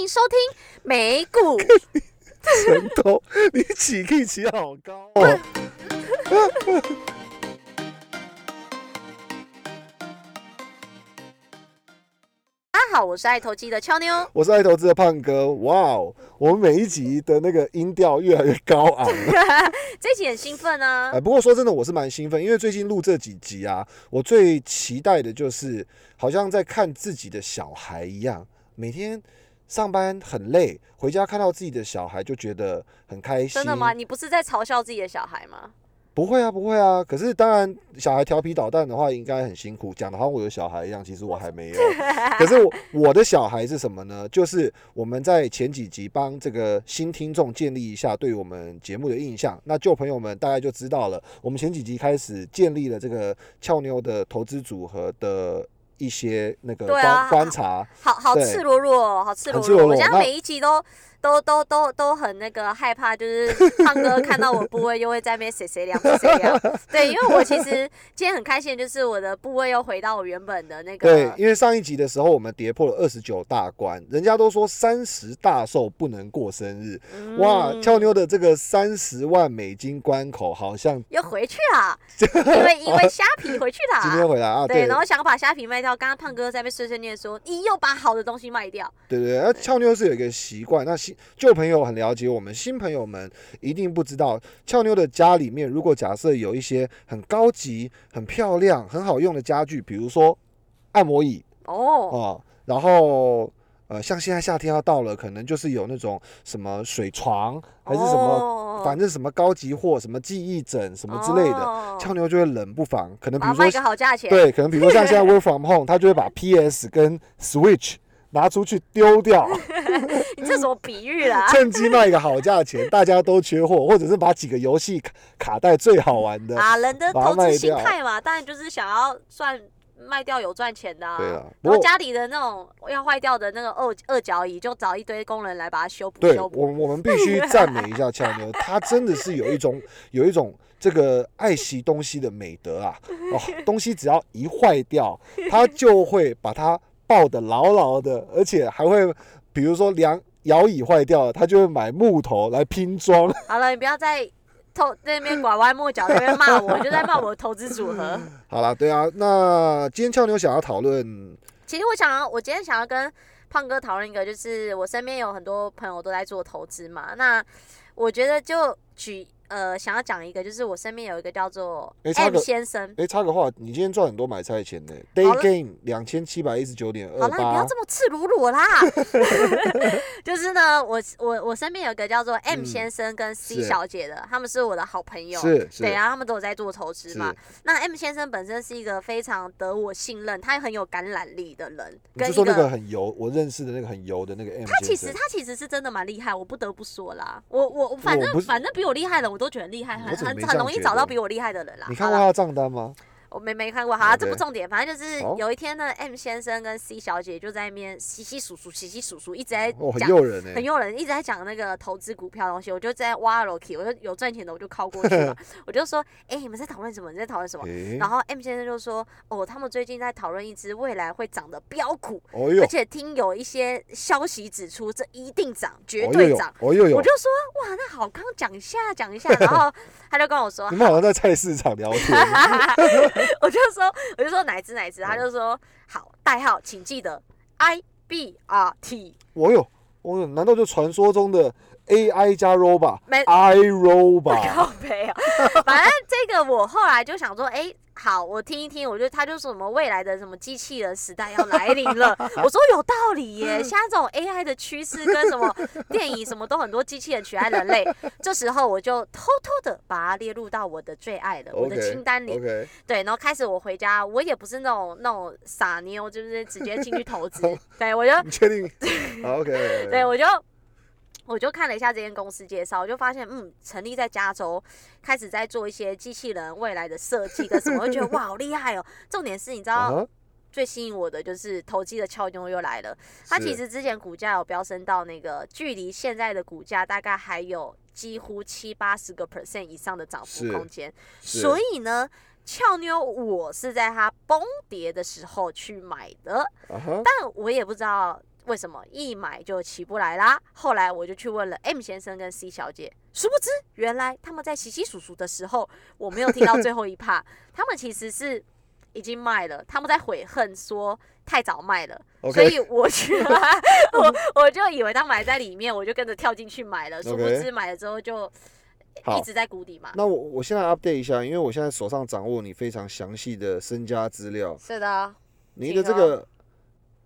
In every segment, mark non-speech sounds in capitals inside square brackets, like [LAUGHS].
迎收听美股。[LAUGHS] 拳头，你起 K 起好高哦！[LAUGHS] 大家好，我是爱投机的俏妞。我是爱投资的胖哥，哇哦！我们每一集的那个音调越来越高昂了。[LAUGHS] 这一集很兴奋啊哎，！不过说真的，我是蛮兴奋，因为最近录这几集啊，我最期待的就是好像在看自己的小孩一样，每天上班很累，回家看到自己的小孩就觉得很开心。真的吗？？你不是在嘲笑自己的小孩吗？不会啊，不会啊。可是当然，小孩调皮捣蛋的话，应该很辛苦。讲的好像我有小孩一样，其实我还没有。[LAUGHS] 可是我我的小孩是什么呢？就是我们在前几集帮这个新听众建立一下对我们节目的印象。那旧朋友们大概就知道了，我们前几集开始建立了这个俏妞的投资组合的一些那个观、啊观察。好好赤裸裸哦，好赤裸裸裸我现在每一集都都都都都很那个害怕，就是胖哥看到我部位又会在那边谁谁凉谁谁亮。对，因为我其实今天很开心，就是我的部位又回到我原本的那个对，因为上一集的时候我们跌破了二十九大关，人家都说三十大寿不能过生日，哇，嗯俏妞的这个三十万美金关口好像又回去了，因为因为虾皮回去了。今天回来啊，对，对然后想把虾皮卖掉。刚刚胖哥在那边碎碎念说，你又把好的东西卖掉。对对，那俏妞是有一个习惯，那新旧朋友很了解我们，新朋友们一定不知道，俏妞的家里面如果假设有一些很高级、很漂亮、很好用的家具，比如说按摩椅哦，啊，然后。呃，像现在夏天要到了，可能就是有那种什么水床，还是什么，哦反正什么高级货，什么记忆枕什么之类的，哦俏妞就会冷不防，可能比如说把它卖个好价钱。对，可能比如说像现在 work from home，他就会把 PS 跟 Switch 拿出去丢掉，[LAUGHS] 你这什么比喻啦？[LAUGHS] 趁机卖一个好价钱，大家都缺货，或者是把几个游戏卡卡带最好玩的，啊，人的投资心态嘛，当然就是想要赚卖掉有赚钱的、啊。对啊然后家里的那种要坏掉的那个二二脚椅，就找一堆工人来把它修补对我。我们必须赞美一下俏妞，她真的是有一种 [LAUGHS] 有一种这个爱惜东西的美德啊！哦，东西只要一坏掉，她就会把它抱得牢牢的，而且还会比如说梁摇椅坏掉了，他就会买木头来拼装。[LAUGHS] 好了，你不要再偷在那边拐弯抹角，在那边骂我，就在骂我的投资组合。[LAUGHS] 好了，对啊，那今天俏妞想要讨论，其实我想要，我今天想要跟胖哥讨论一个，就是我身边有很多朋友都在做投资嘛。那我觉得就举呃，想要讲一个，就是我身边有一个叫做 M 个先生。哎，插个话，你今天赚很多买菜钱呢，Day 了 Game 两千七百一十九点二好啦，你不要八，这么赤裸裸啦。[LAUGHS] 就是呢，我我我身边有个叫做 M 嗯先生跟 C 是小姐的，他们是我的好朋友。是是对，然后他们都有在做投资嘛。那 M 先生本身是一个非常得我信任，他很有感染力的人，跟一你是说那个很油，我认识的那个很油的那个 M 他其先生实他其实是真的蛮厉害，我不得不说啦。我我我反正我不是反正比我厉害的我都觉得厉害，很很很容易找到比我厉害的人啦你看过他的账单吗？我没没看过，好、啊，这不重点，反正就是有一天呢，M 先生跟 C 小姐就在那边稀稀疏疏、稀稀疏疏，一直在哦，很讲。诱人哎很，诱人，一直在讲那个投资股票的东西，我就在挖楼梯，我就有赚钱的我就靠过去嘛，[LAUGHS] 我就说，哎、你们在讨论什么？你在讨论什么？诶然后 M 先生就说，哦，他们最近在讨论一只未来会涨的标股，而，且听有一些消息指出，这一定涨，绝对涨。，我，就说哇，那好，刚讲一下讲一下，然后 [LAUGHS] 他就跟我说你，们好像在菜市场聊天，[LAUGHS] [LAUGHS] 我就说我就说哪一只哪一只，他就说好，代号请记得 I B R T，我有，我有，难道就传说中的 AI 加 robot 没 i robot？[LAUGHS] 靠背啊，反正这个我后来就想说，哎、好，我听一听，我觉得他就说什么未来的什么机器人时代要来临了，我说有道理耶，现在这种 AI 的趋势跟什么 [LAUGHS] 电影什么都很多机器人取代人类，这时候我就偷偷的把它列入到我的最爱的我的清单里对，然后开始我回家，我也不是那种那种傻妞，就是直接进去投资，对我就你确定？[LAUGHS] 好？OK，对，我就我就看了一下这间公司介绍，我就发现，嗯，成立在加州，开始在做一些机器人未来的设计跟什么，我就觉得 [LAUGHS] 哇，好厉害哦。重点是，你知道最吸引我的就是投机的俏妞又来了。它其实之前股价有飙升到那个距离现在的股价大概还有几乎七八十个 percent 以上的涨幅空间，所以呢。俏妞，我是在它崩跌的时候去买的，但我也不知道为什么一买就起不来啦？后来我就去问了 M 先生跟 C 小姐，殊不知原来他们在洗洗数数的时候，我没有听到最后一趴，[LAUGHS] 他们其实是已经卖了，他们在悔恨说太早卖了。所以我去我 [LAUGHS] 我就以为他买在里面，我就跟着跳进去买了，殊不知买了之后就一直在谷底嘛。那我我现在 update 一下，因为我现在手上掌握你非常详细的身家资料。是的，你的这个，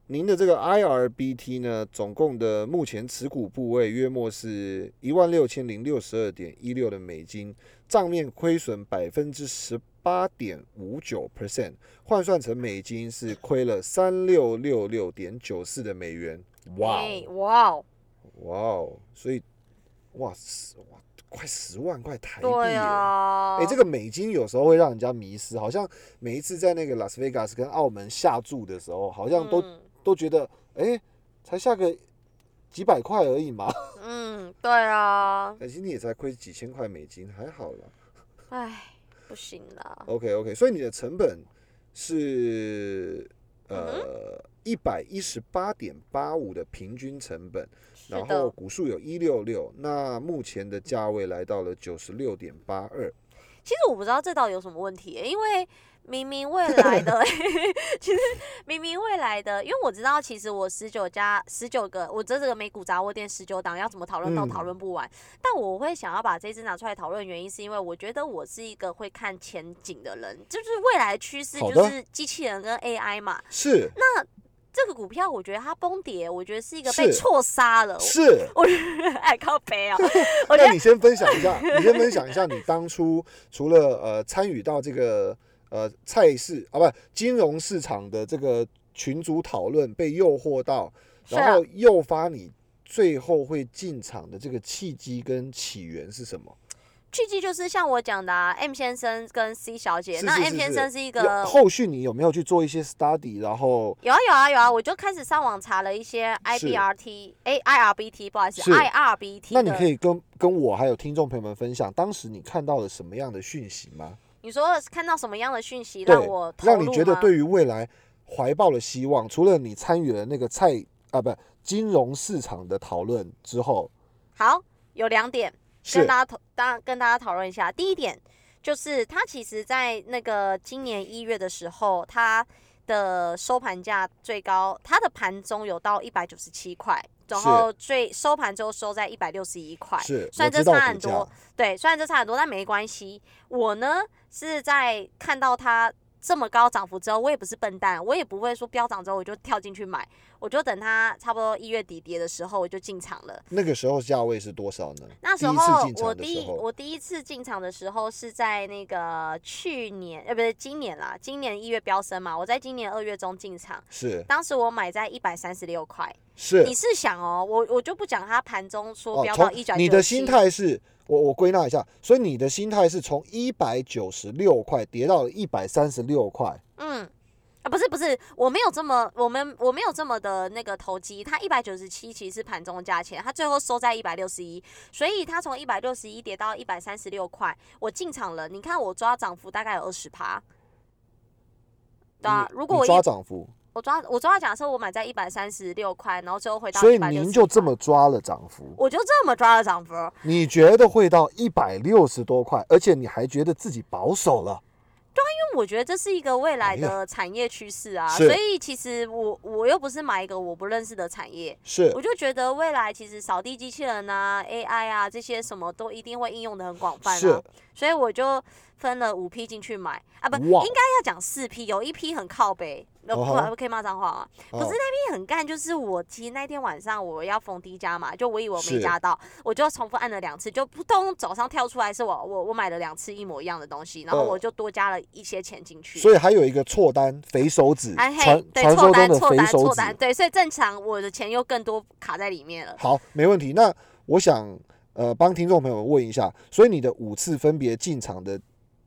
您的这个 IRBT 呢，总共的目前持股部位约莫是一万六千零六十二点一六的美金，账面亏损百分之十八点五九 percent，换算成美金是亏了三六六六点九四的美元。哇哇哦，哇哦，所以哇十哇快十万块台币啊，哎、这个美金有时候会让人家迷失，好像每一次在那个拉斯维加斯跟澳门下注的时候，好像都、嗯都觉得，哎、才下个几百块而已嘛，嗯，对啊，可惜你也才亏几千块美金，还好啦。哎，不行啦，OK OK，所以你的成本是嗯呃一百一十八点八五的平均成本，然后。股数有一六六，那目前的价位来到了九十六点八二。其实我不知道这到底有什么问题耶，因为明明未来的，[LAUGHS] 其实明明未来的，因为我知道，其实我十九加十九个，我这这个美股杂货店十九档要怎么讨论都嗯讨论不完。但我会想要把这支拿出来讨论，原因是因为我觉得我是一个会看前景的人，就是未来的趋势就是机器人跟 AI 嘛。是这个股票我觉得它崩跌，我觉得是一个被错杀了。是，[LAUGHS] 我爱靠背哦，[LAUGHS] 那你先分享一下，你先分享一下你当初 [LAUGHS] 除了呃参与到这个呃菜市啊不金融市场的这个群组讨论被诱惑到，然后诱发你最后会进场的这个契机跟起源是什么？契机就是像我讲的、啊、，M 先生跟 C 小姐。那是是 M 先生是一个后续你有没有去做一些 study？然后有啊有啊有啊，我就开始上网查了一些 IBRT 哎 IRBT 不好意思 IRBT 那你可以跟跟我还有听众朋友们分享，当时你看到了什么样的讯息吗？你说看到什么样的讯息让我让你觉得对于未来怀抱了希望。除了你参与了那个菜啊不金融市场的讨论之后，好有两点是跟大家讨当跟大家讨论一下。第一点就是它其实在那个今年一月的时候，它的收盘价最高，它的盘中有到一百九十七块，然后最收盘之后收在一百六十一块。是虽然这差很多，对，虽然这差很多，但没关系。我呢是在看到它这么高涨幅之后，我也不是笨蛋，我也不会说飙涨之后我就跳进去买，我就等它差不多一月底跌的时候我就进场了。那个时候价位是多少呢？那时候我第一，我第一次进场的时候是在那个去年，呃，不是今年啦，今年一月飙升嘛，我在今年二月中进场，是当时我买在一百三十六块。是你是想哦，我我就不讲它盘中说哦，飙到从一转你的心态是。我我归纳一下，所以你的心态是从一百九十六块跌到了一百三十六块，嗯，啊，不是不是，我没有这么，我们我没有这么的那个投机。它一百九十七其实是盘中的价钱，它最后收在一百六十一，所以它从一百六十一跌到一百三十六块，我进场了。你看我抓涨幅大概有二十趴，对啊，如果我抓涨幅，我抓我抓假设我买在一百三十六块，然后最后回到所以160您就这么抓了涨幅，我就这么抓了涨幅。你觉得会到一百六十多块，而且你还觉得自己保守了，因为我觉得这是一个未来的产业趋势啊，所以其实我我又不是买一个我不认识的产业，是。我就觉得未来其实扫地机器人啊、AI 啊这些什么都一定会应用的很广泛是。啊，所以我就分了五批进去买啊，不，哇应该要讲四批，有一批很靠北，呃，哦吼不可以骂脏话啊，不是哦那边很干，就是我其实那天晚上我要逢低加嘛，就我以为我没加到，我就重复按了两次，就扑通早上跳出来是我我我买了两次一模一样的东西，然后呃我就多加了一些钱进去。所以还有一个错单肥手指，哎嘿传，对，传错说中的肥单错单手指。错单，对，所以正常我的钱又更多卡在里面了。好，没问题。那我想呃帮听众朋友们问一下，所以你的五次分别进场的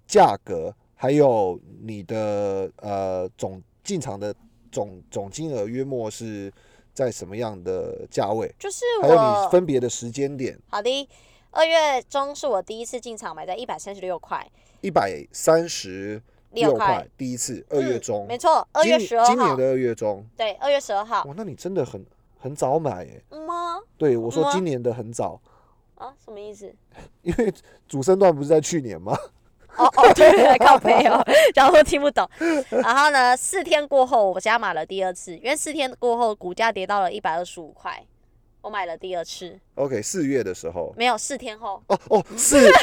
价格，还有你的呃总进场的总总金额约莫是在什么样的价位？就是还有你分别的时间点，好的，二月中是我第一次进场，买在一百三十六块，一百三十六块块，第一次二月中，嗯没错，二月十二号今年的，二月中。对，二月十二号，哇，那你真的很很早买诶。嗯吗？对，我说今年的很早，啊，什么意思？[LAUGHS] 因为主升段不是在去年吗？哦哦，对，[LAUGHS] 靠背哦，假如听不懂。然后呢，四天过后我加码了第二次，因为四天过后股价跌到了一百二十五块，我买了第二次。OK，四月的时候，没有，四天后，哦 [LAUGHS] 哦，四哦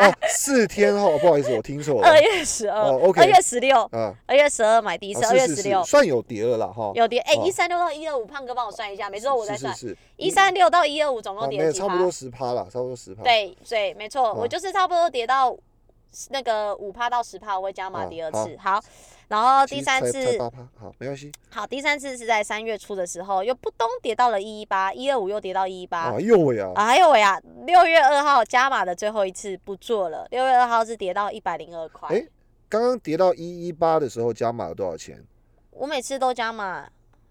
哦，四天后，不好意思，我听错了二。月十二，哦，OK 二月十六，嗯，二月十二买第一次，哦二月十六，算有跌了啦哈。有跌。哎，哦一三六到一二五，胖哥帮我算一下，没错，我在算。是是是，一三六到一二五总啊，共跌了差不？多十趴啦，差不多十趴。对对，没错，我哦就是差不多跌到那个五趴到十趴，我会加码哦第二次。好，然后第三次，八趴，好，没关系。好，第三次是在三月初的时候，又扑咚跌到了一一八，一二五又跌到一一八。哎呦喂啊，哎呦喂呀！六月二号加码的最后一次不做了，六月二号是跌到一百零二块。哎刚刚跌到一一八的时候加码了多少钱？我每次都加码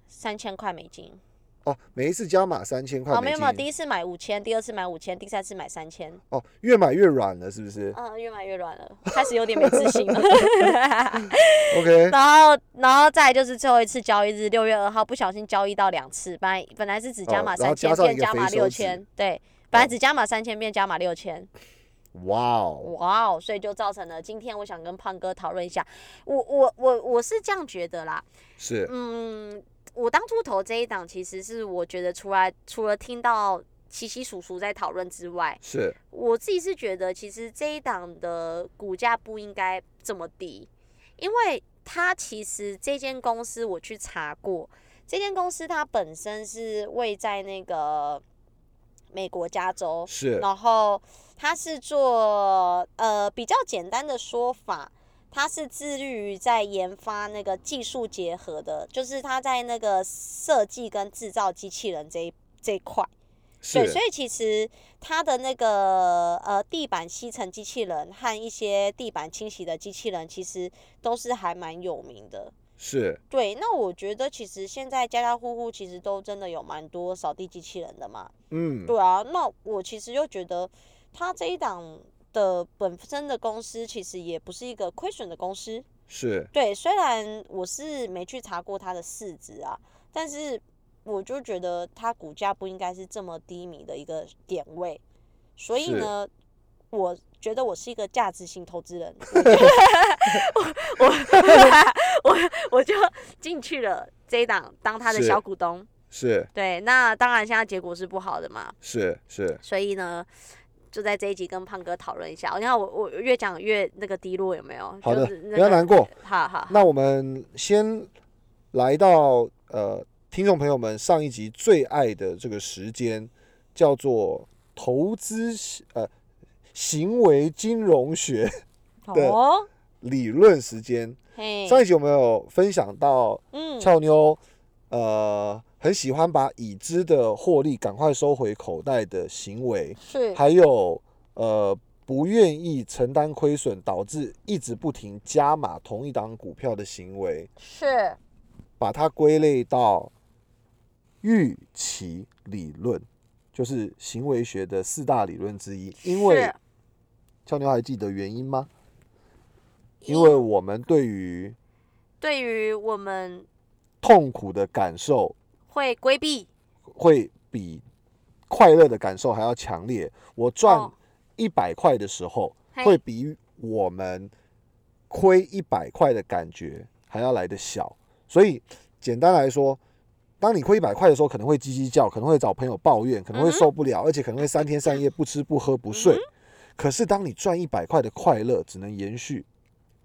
三千块美金。哦，每一次加码三千块哦。没有没有，第一次买五千，第二次买五千，第三次买三千。哦，越买越软了，是不是嗯，越买越软了，开始有点没自信了。[LAUGHS] OK，然后，然后再就是最后一次交易日，六月二号不小心交易到两次，本来本来是只加码三千、变加码六千，对，本来只加码三千变加码六千，哇哦，哇哦，所以就造成了今天我想跟胖哥讨论一下，我我我我是这样觉得啦，是嗯，我当初投这一档其实是我觉得出来除了听到奇奇叔叔在讨论之外，是，我自己是觉得，其实这一档的股价不应该这么低，因为它其实这间公司我去查过，这间公司它本身是位在那个美国加州，是，然后它是做呃比较简单的说法，它是致力于在研发那个技术结合的，就是他在那个设计跟制造机器人这一这一块。对，是所以其实它的那个呃地板吸尘机器人和一些地板清洗的机器人，其实都是还蛮有名的。是，对，那我觉得其实现在家家户户其实都真的有蛮多扫地机器人的嘛。嗯，对啊，那我其实就觉得它这一档的本身的公司其实也不是一个亏损的公司。是，对，虽然我是没去查过它的市值啊，但是我就觉得它股价不应该是这么低迷的一个点位，所以呢，我觉得我是一个价值型投资人，[LAUGHS] 我我我我我就进去了这一档当他的小股东。是，对，那当然现在结果是不好的嘛，是，是，所以呢。就在这一集跟胖哥讨论一下，你看我我越讲越那个低落有没有？好的就是那不要个难过。好好，那我们先来到呃，听众朋友们上一集最爱的这个时间，叫做投资呃行为金融学对哦，理论时间。嘿，上一集我们有分享到嗯，俏妞呃很喜欢把已知的获利赶快收回口袋的行为，是还有呃不愿意承担亏损，导致一直不停加码同一档股票的行为，是，把它归类到预期理论，就是行为学的四大理论之一。因为是俏妞还记得原因吗？因为我们对于对于我们痛苦的感受会规避会比快乐的感受还要强烈。我赚哦一百块的时候，嘿会比我们亏一百块的感觉还要来的小。所以简单来说，当你亏一百块的时候，可能会叽叽叫，可能会找朋友抱怨，可能会嗯哼受不了，而且可能会三天三夜不吃不喝不睡。嗯可是当你赚一百块的快乐，只能延续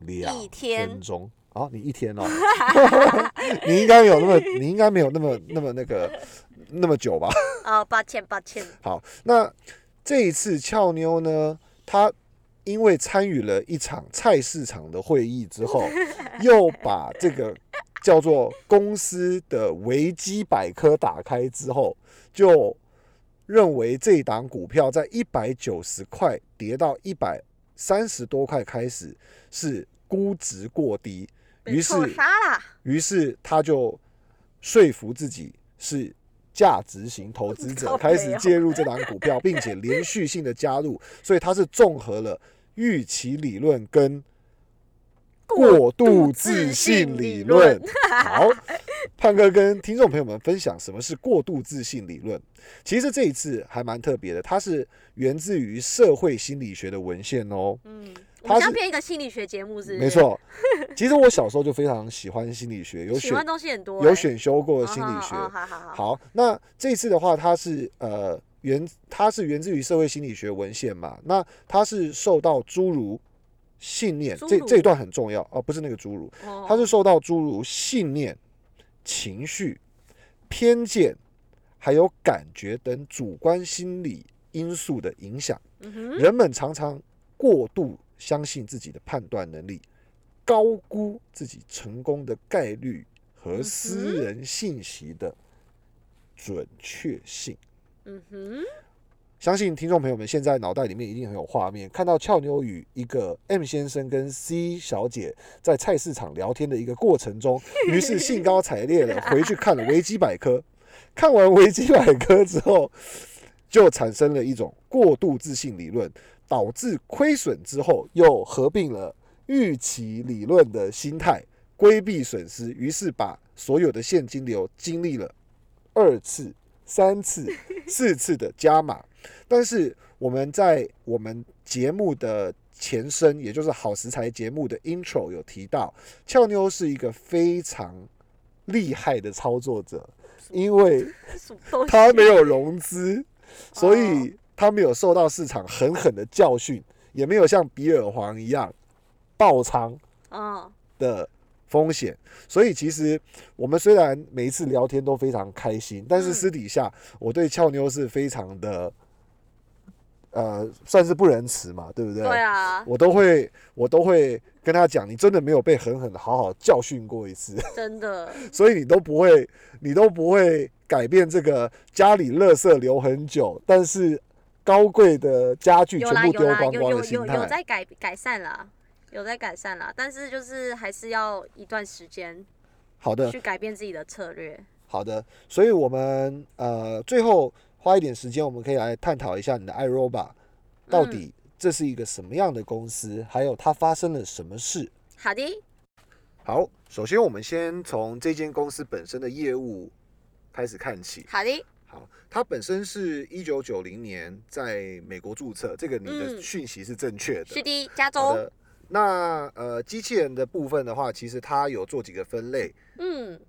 两一天分钟。啊，你一天哦，你应该有那么，你应该没有那么 [LAUGHS] 那么那个那么久吧？哦，抱歉抱歉，[LAUGHS] 好，那这一次俏妞呢，她因为参与了一场菜市场的会议之后，[LAUGHS] 又把这个叫做公司的维基百科打开之后，就认为这档股票在一百九十块跌到一百三十多块开始是估值过低，于是于是他就说服自己是价值型投资者，[LAUGHS] 开始哦介入这档股票，并且连续性的加入，所以他是综合了预期理论跟过度自信理论。好，胖哥跟听众朋友们分享什么是过度自信理论。其实这一次还蛮特别的，它是源自于社会心理学的文献哦。嗯，我它是们像变一个心理学节目是？没，错，其实我小时候就非常喜欢心理学，有选喜欢东西很多欸，有选修过心理学。哦好好好，好，那这次的话，它是呃源，它是源自于社会心理学文献嘛？那它是受到诸如信念，这这一段很重要哦，不是那个侏儒，哦。它是受到诸如信念、情绪、偏见，还有感觉等主观心理因素的影响。嗯，人们常常过度相信自己的判断能力，高估自己成功的概率和私人信息的准确性。嗯哼，相信听众朋友们现在脑袋里面一定很有画面，看到俏妞与一个 M 先生跟 C 小姐在菜市场聊天的一个过程中，[LAUGHS] 于是兴高采烈的回去看了维基百科。看完维基百科之后，就产生了一种过度自信理论，导致亏损之后又合并了预期理论的心态，规避损失，于是把所有的现金流经历了二次、三次、四次的加码。但是我们在我们节目的前身，也就是好食材节目的 intro 有提到，俏妞是一个非常厉害的操作者，因为他没有融资，所哦以他没有受到市场狠狠的教训，也没有像比尔黄一样爆仓啊，的风险。所以其实我们虽然每一次聊天都非常开心，但是嗯私底下我对俏妞是非常的，呃，算是不仁慈嘛，对不对？对啊，我都会我都会跟他讲，你真的没有被狠狠的好好教训过一次。真的，[LAUGHS] 所以你都不会，你都不会改变这个家里垃圾留很久，但是高贵的家具全部丢光光的心有有有有。在改改善啦，有在改善啦，但是就是还是要一段时间好的，去改变自己的策略。好的。所以我们呃最后花一点时间，我们可以来探讨一下你的 iRobot 到嗯底这是一个什么样的公司，还有它发生了什么事。好的，好，首先我们先从这间公司本身的业务开始看起。好的，好，它本身是一九九零年在美国注册，这个你的嗯讯息是正确的。是的，加好州，的，那呃，机器人的部分的话，其实它有做几个分类：嗯。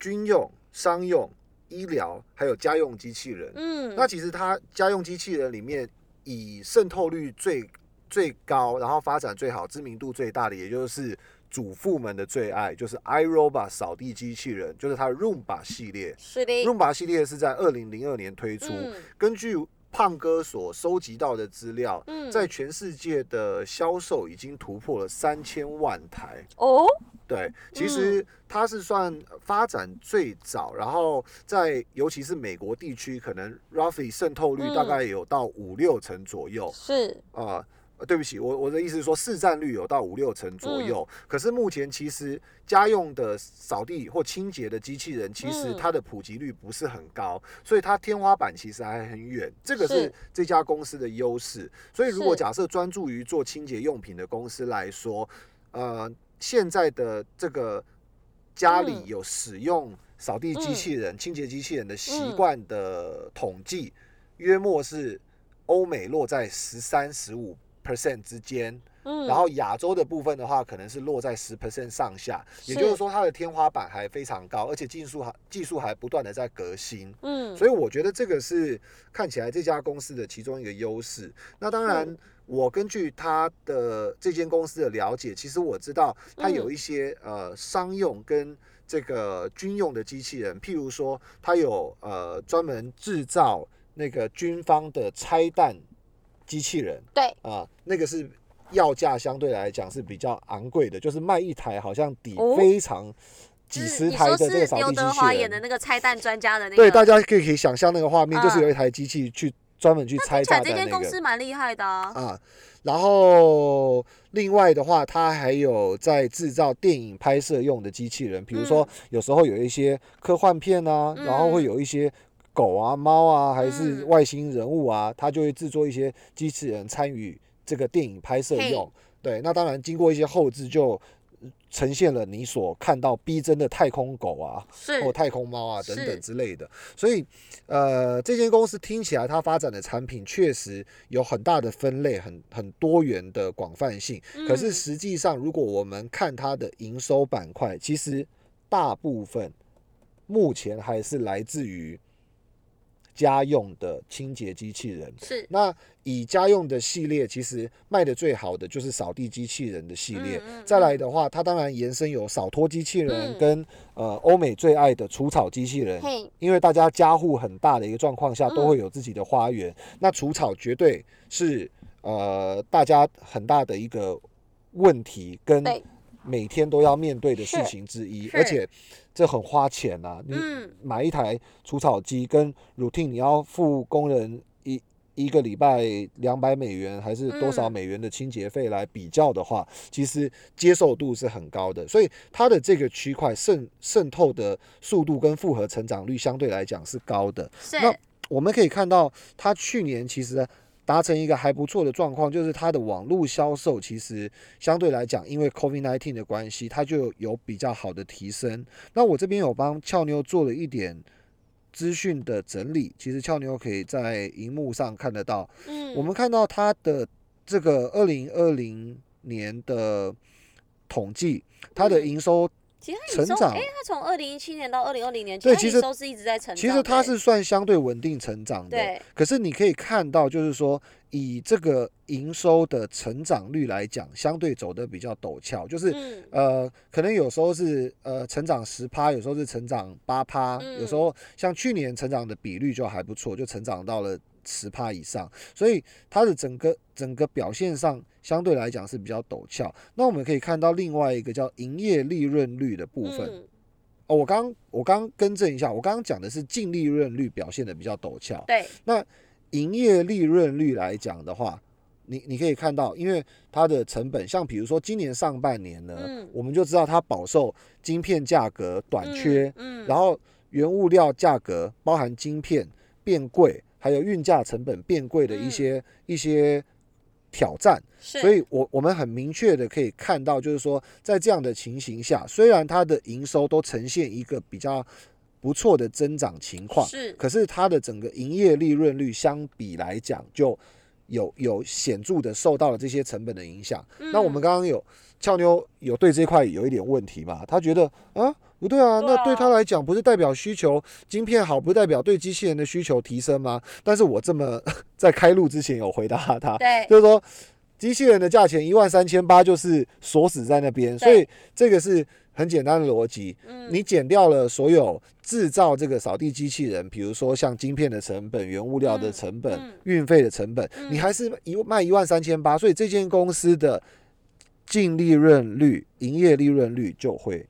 军用、商用、医疗，还有家用机器人。嗯，那其实它家用机器人里面，以渗透率最最高，然后发展最好、知名度最大的，也就是主妇们的最爱，就是 iRobot 扫地机器人，就是它的 Roomba 系列。是的，Roomba 系列是在二零零二年推出，嗯根据胖哥所收集到的资料，嗯。在全世界的销售已经突破了三千万台。哦，对，其实它是算发展最早，然后在尤其是美国地区，可能 roughly 渗透率嗯。大概有到五六成左右。是，啊。呃对不起，我我的意思是说，市占率有到五六成左右。嗯可是目前其实家用的扫地或清洁的机器人，其实嗯它的普及率不是很高，所以它天花板其实还很远。这个是是这家公司的优势。所以如果假设专注于做清洁用品的公司来说，呃，现在的这个家里嗯有使用扫地机器人、清洁机器人的习嗯惯的统计，约莫是欧美落在十三、十五 percent 之间，嗯，然后亚洲的部分的话，可能是落在十 percent 上下。也就是说，它的天花板还非常高，而且技术还技术还不断的在革新。嗯，所以我觉得这个是看起来这家公司的其中一个优势。那当然是，我根据它的这间公司的了解，其实我知道它有嗯一些、呃商用跟这个军用的机器人，譬如说它有呃专门制造那个军方的拆弹机器人对，啊、那个是。要价相对来讲是比较昂贵的，就是卖一台好像抵哦非常几十台的这个扫地机器人德华演的。那个拆弹专家的那个，对，大家可以可以想象那个画面，就是嗯有一台机器去专门去拆弹那个间公司蛮厉害的啊。啊。然后另外的话，它还有在制造电影拍摄用的机器人，比如说有时候有一些科幻片啊，然后会嗯有一些狗啊、猫啊，还是嗯外星人物啊，它就会制作一些机器人参与这个电影拍摄用。对，那当然经过一些后置就呈现了你所看到逼真的太空狗啊，或太空猫啊等等之类的。所以，呃，这间公司听起来它发展的产品确实有很大的分类，很很多元的广泛性。可是嗯实际上，如果我们看它的营收板块，其实大部分目前还是来自于家用的清洁机器人。是。那以家用的系列，其实卖的最好的就是扫地机器人的系列。嗯嗯再来的话，它当然延伸有扫拖机器人嗯。跟、呃欧美最爱的除草机器人。因为大家家户很大的一个状况下，嗯。都会有自己的花园。那除草绝对是呃大家很大的一个问题，跟每天都要面对的事情之一，而且这很花钱呐、你嗯买一台除草机跟 routine，你要付工人一一个礼拜两百美元还是多少嗯美元的清洁费来比较的话，其实接受度是很高的，所以它的这个区块渗渗透的速度跟复合成长率相对来讲是高的。那我们可以看到，它去年其实达成一个还不错的状况，就是它的网络销售其实相对来讲，因为 COVID-19 的关系，它就有比较好的提升。那我这边有帮俏妞做了一点资讯的整理，其实俏妞可以在荧幕上看得到。嗯我们看到它的这个二零二零年的统计，它的嗯营收其实它营收，成长。哎，它从二零一七年到二零二零年，对其实营收是一直在成长。其实它是算相对稳定成长的，对。可是你可以看到，就是说以这个营收的成长率来讲，相对走的比较陡峭，就是、嗯。呃，可能有时候是呃成长十趴，有时候是成长八趴，嗯。有时候像去年成长的比率就还不错，就成长到了十趴以上，所以它的整个整个表现上相对来讲是比较陡峭。那我们可以看到另外一个叫营业利润率的部分。嗯哦，我刚我刚更正一下，我刚刚讲的是净利润率表现的比较陡峭。对，那营业利润率来讲的话，你你可以看到，因为它的成本，像比如说今年上半年呢，嗯我们就知道它饱受晶片价格短缺，嗯，然后原物料价格包含晶片变贵，还有运价成本变贵的一些、一些挑战。所以我我们很明确的可以看到，就是说，在这样的情形下，虽然它的营收都呈现一个比较不错的增长情况，是可是它的整个营业利润率相比来讲，就有有显著的受到了这些成本的影响。那我们嗯刚刚有俏妞有对这块有一点问题嘛？他觉得啊不对啊，对那对啊他来讲不是代表需求晶片好，不是代表对机器人的需求提升吗？但是我这么在开录之前有回答他，对就是说机器人的价钱一万三千八就是锁死在那边，所以这个是很简单的逻辑。嗯你减掉了所有制造这个扫地机器人，比如说像晶片的成本、原物料的嗯成本、嗯运费的成本，嗯你还是一卖一万三千八，所以这间公司的净利润率、营业利润率就会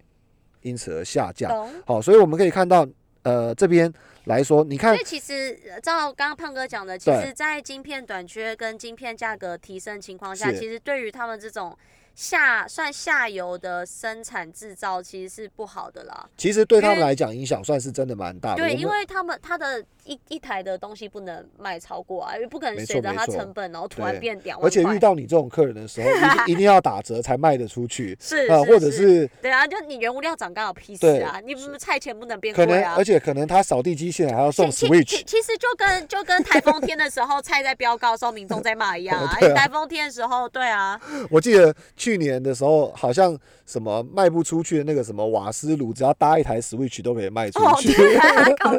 因此而下降。懂。好，所以我们可以看到，呃，这边来说，你看所以其实呃照刚刚胖哥讲的，其实，在晶片短缺跟晶片价格提升情况下，其实对于他们这种下算下游的生产制造，其实是不好的啦。其实对他们来讲影响算是真的蛮大的。对，因为他们他的一一台的东西不能卖超过啊，因为不可能随着它成本然后突然变两万而且遇到你这种客人的时候，一定 [LAUGHS] 一定要打折才卖得出去，是呃，或者是对啊，就你原物料涨刚好屁事啊，你不菜钱不能变可能，贵啊而。且可能他扫地机器人还要送 Switch，其其实就跟就跟台风天的时候菜在飙高的时候，[LAUGHS] 民众在骂一样啊 [LAUGHS] 台风天的时候，对啊，我记得去年的时候，好像什么卖不出去的那个什么瓦斯炉，只要搭一台 Switch 都可以卖出哦，去。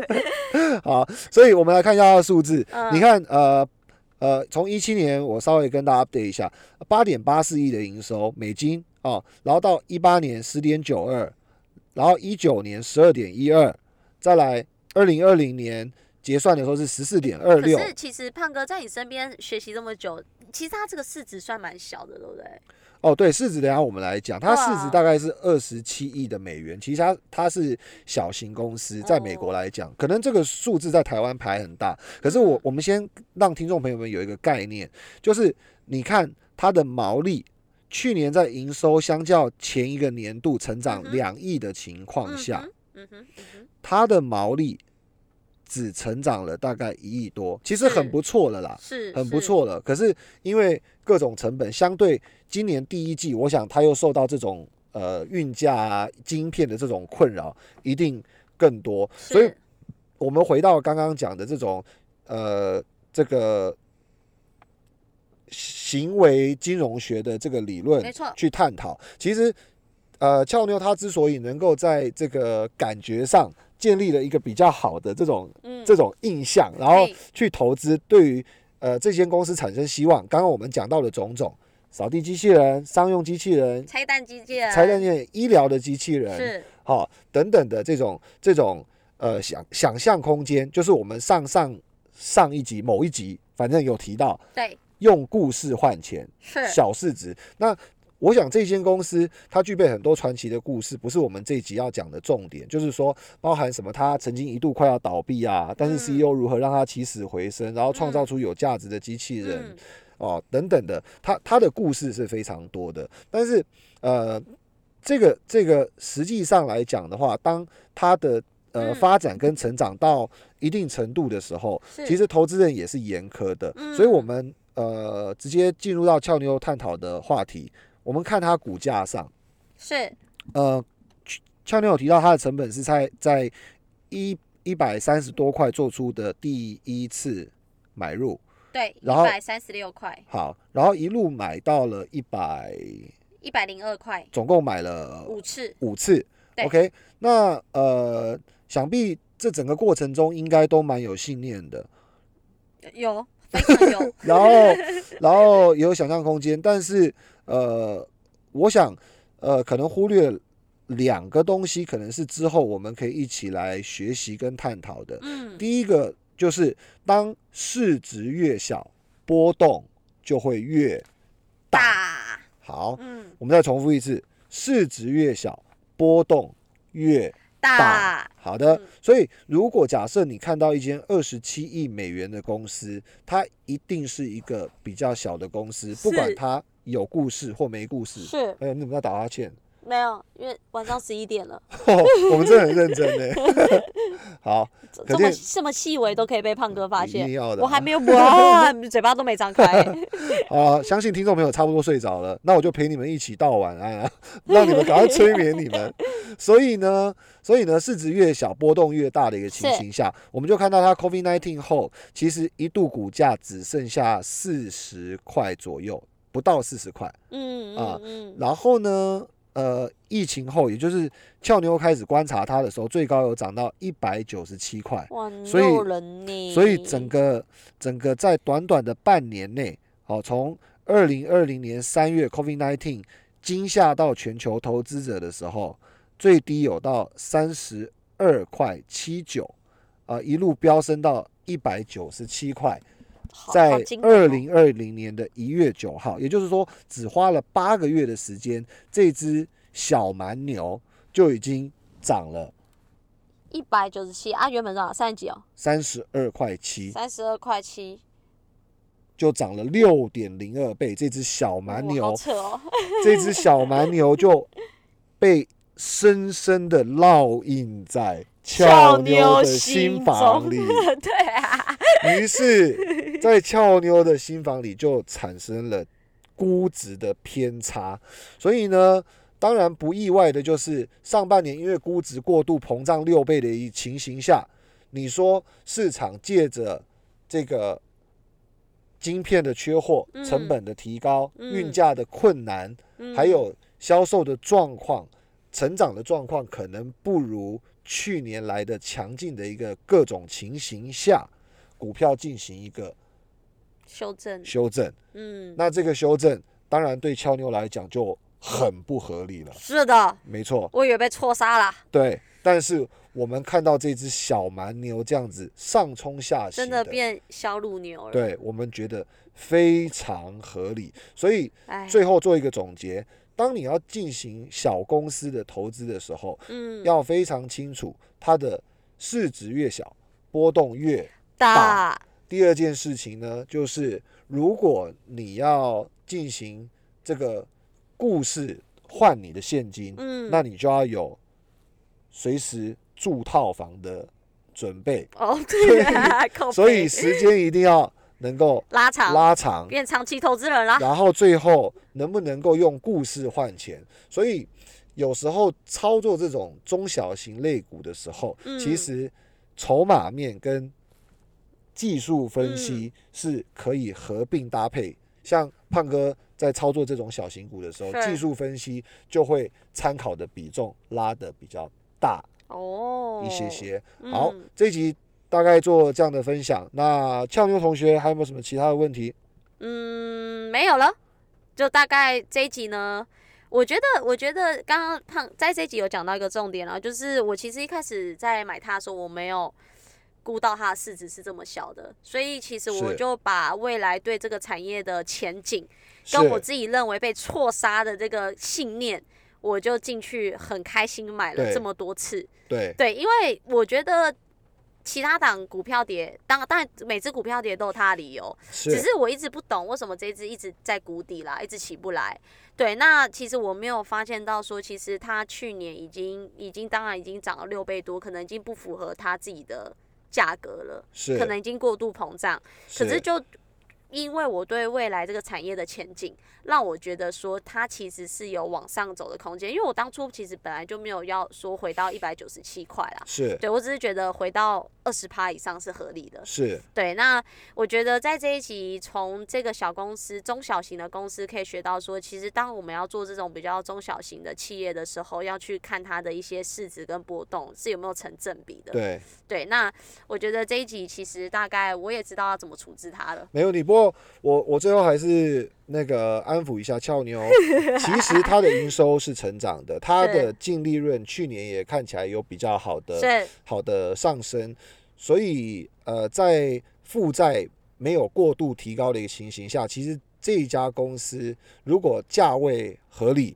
[LAUGHS] 好，所以我们来看一下它的数字。嗯你看，呃呃，从一七年我稍微跟大家 update 一下，八点八四亿的营收美金哦，然后到一八年十点九二，然后一九年十二点一二，再来二零二零年结算的时候是十四点二可六。是其实胖哥在你身边学习这么久，其实他这个市值算蛮小的，对不对？哦，对，市值等一下我们来讲，它市值大概是二十七亿的美元。其实它它是小型公司，在美国哦来讲，可能这个数字在台湾排很大。可是我嗯我们先让听众朋友们有一个概念，就是你看它的毛利，去年在营收相较前一个年度成长两亿的情况下，它的毛利只成长了大概一亿多，其实很不错了啦。是很不错了。可是因为各种成本，相对今年第一季，我想它又受到这种呃运价啊、晶片的这种困扰一定更多。所以，我们回到刚刚讲的这种呃这个行为金融学的这个理论没错，去探讨，其实呃俏妞她之所以能够在这个感觉上建立了一个比较好的这种嗯，这种印象，然后去投资，对于呃这间公司产生希望。刚刚我们讲到的种种，扫地机器人、商用机器人、拆弹机器人，拆弹件、医疗的机器人，是。好、等等的这种这种呃想想象空间，就是我们上上上一集某一集，反正有提到对，用故事换钱，是。小市值。那我想这间公司它具备很多传奇的故事，不是我们这一集要讲的重点，就是说包含什么，它曾经一度快要倒闭啊，但是嗯。CEO 如何让它起死回生，然后创造出有价值的机器人。嗯。哦，等等的，它它的故事是非常多的，但是呃，这个这个实际上来讲的话，当它的呃嗯。发展跟成长到一定程度的时候，其实投资人也是严苛的，嗯。所以我们呃直接进入到俏妞探讨的话题，我们看它股价上，是。呃，俏妞有提到它的成本是在在一一百三十多块做出的第一次买入，对，一然后百三十六块，好，然后一路买到了一百。一百零二块，总共买了五次，五次。OK，那呃，想必这整个过程中应该都蛮有信念的，有非常有，然后然后也有想象空间，但是呃，我想呃，可能忽略两个东西，可能是之后我们可以一起来学习跟探讨的。嗯，第一个就是当市值越小，波动就会越大。大，好，嗯，我们再重复一次，市值越小，波动越大，好的嗯，所以如果假设你看到一间二十七亿美元的公司，它一定是一个比较小的公司，不管它有故事或没故事。是哎呀，你怎么在打哈欠？没有，因为晚上十一点了，[LAUGHS] 我们真的很认真呢。[LAUGHS] 好，这这么这么细微都可以被胖哥发现，要的啊。我还没有哇，[LAUGHS] 嘴巴都没张开，好，相信听众朋友差不多睡着了，那我就陪你们一起道晚安啊，让你们赶快催眠你们。所以呢，所以呢，市值越小，波动越大的一个情形下，我们就看到它 COVID-19 后，其实一度股价只剩下四十块左右，不到四十块。嗯啊嗯嗯，然后呢，呃，疫情后，也就是俏妞开始观察它的时候，最高有涨到一百九十七块。所以所以整个整个在短短的半年内，哦，从二零二零年三月 COVID-19 惊吓到全球投资者的时候，最低有到三十二块七九，啊，一路飙升到一百九十七块，好好在二零二零年的一月九号，也就是说，只花了八个月的时间，这只小蛮牛就已经涨了一百九十七啊，原本多少？三十几哦，三十二块七。三十二块七，就涨了六点零二倍。这只小蛮牛，扯哦，[LAUGHS] [LAUGHS] 这只小蛮牛就被深深的烙印在俏妞的心房里。[LAUGHS] 对啊，于是，在俏妞的心房里就产生了估值的偏差。所以呢，当然不意外的就是上半年因为估值过度膨胀六倍的一情形下，你说市场借着这个晶片的缺货、嗯成本的提高、嗯运价的困难，嗯还有销售的状况、成长的状况，可能不如去年来的强劲的一个各种情形下，股票进行一个修正，修正。嗯，那这个修正当然对俏妞来讲就很不合理了。是的，没错，我以为被错杀了，对。但是我们看到这只小蛮牛这样子上冲下洗真的变小乳牛了，，对我们觉得非常合理。所以哎，最后做一个总结：当你要进行小公司的投资的时候，嗯，要非常清楚它的市值越小，波动越。大，第二件事情呢，就是如果你要进行这个故事换你的现金，嗯，那你就要有随时住套房的准备，哦，对啊，所以时间一定要能够拉长，拉长，变长期投资人啦，然后最后能不能够用故事换钱？所以有时候操作这种中小型类股的时候，嗯。其实筹码面跟技术分嗯析是可以合并搭配。像胖哥在操作这种小型股的时候，技术分析就会参考的比重拉的比较大哦，一些些。好嗯，这一集大概做这样的分享。那俏妞同学还有没有什么其他的问题？嗯，没有了，就大概这一集呢。我觉得，我觉得刚刚胖在这一集有讲到一个重点啊，就是我其实一开始在买它的时候，我没有估到它的市值是这么小的，所以其实我就把未来对这个产业的前景，跟我自己认为被错杀的这个信念，我就进去很开心买了这么多次。对。对，因为我觉得其他档股票跌，当当然每只股票跌都有它的理由，只是是我一直不懂为什么这一只一直在谷底啦，一直起不来。对，那其实我没有发现到说，其实它去年已经已经当然已经涨了六倍多，可能已经不符合它自己的价格了，是，可能已经过度膨胀。可是就因为我对未来这个产业的前景，让我觉得说它其实是有往上走的空间。因为我当初其实本来就没有要说回到一百九十七块啦，是对我只是觉得回到二十趴以上是合理的。是对，那我觉得在这一集，从这个小公司、中小型的公司可以学到说，其实当我们要做这种比较中小型的企业的时候，要去看它的一些市值跟波动是有没有成正比的。对，对，那我觉得这一集其实大概我也知道要怎么处置它了。没有你。不过我我最后还是那个安抚一下俏妞，[LAUGHS] 其实它的营收是成长的，它的净利润去年也看起来有比较好的，好的上升，所以呃，在负债没有过度提高的一个情形下，其实这一家公司如果价位合理，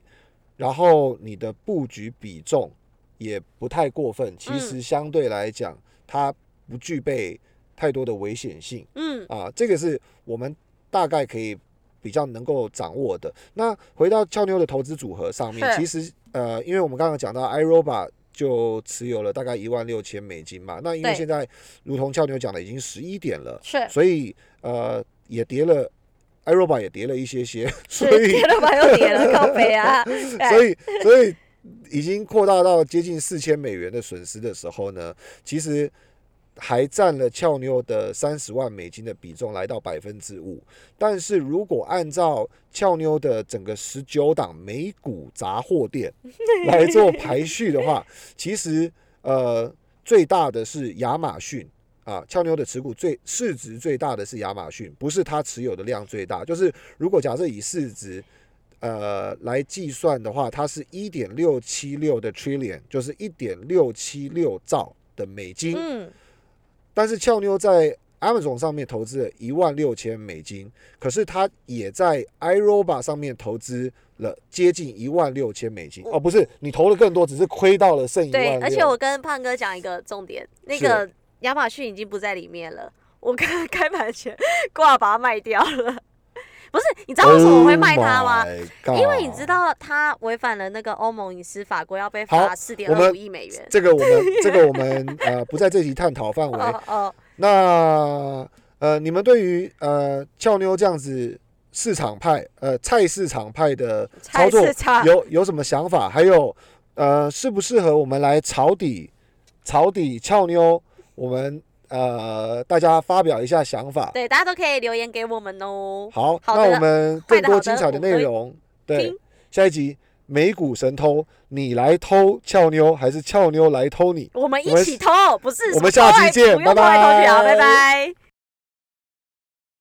然后你的布局比重也不太过分，其实相对来讲，它不具备太多的危险性。嗯，啊，这个是我们大概可以比较能够掌握的。那回到俏妞的投资组合上面，其实呃，因为我们刚刚讲到 iRobot 就持有了大概一万六千美金嘛，那因为对。现在如同俏妞讲的，已经十一点了，是。所以呃也跌了，iRobot 也跌了一些些，所是，以跌了吧又跌了，[LAUGHS] 靠北啊！所以所以已经扩大到接近四千美元的损失的时候呢，其实还占了俏妞的三十万美金的比重，来到百分之五。但是如果按照俏妞的整个十九档美股杂货店 [LAUGHS] 来做排序的话，其实呃最大的是亚马逊。啊，俏妞的持股最市值最大的是亚马逊，不是它持有的量最大。就是如果假设以市值呃来计算的话，它是一点六七六的 trillion，就是一点六七六兆的美金。嗯，但是俏妞在 Amazon 上面投资了一万六千美金，可是他也在 iRobot 上面投资了接近一万六千美金。哦，不是，你投了更多，只是亏到了剩一万对，而且我跟胖哥讲一个重点，那个亚马逊已经不在里面了，我刚开盘前挂把它卖掉了。不是，你知道为什么我会卖它吗 Oh 因为你知道它违反了那个欧盟隐私法规，要被罚四点二五亿美元。这个我们这个我们呃不在这集探讨 [LAUGHS] 范围。哦哦，那呃，你们对于呃俏妞这样子市场派呃菜市场派的操菜作有有什么想法？还有呃，适不适合我们来抄底抄底俏妞？我们呃大家发表一下想法。对，大家都可以留言给我们哦。好，好那我们更多精彩的内容，对下一集美股神偷，你来偷俏妞，还是俏妞来偷你？我们一起偷，不是我们下期见不用偷去啊，拜拜拜拜。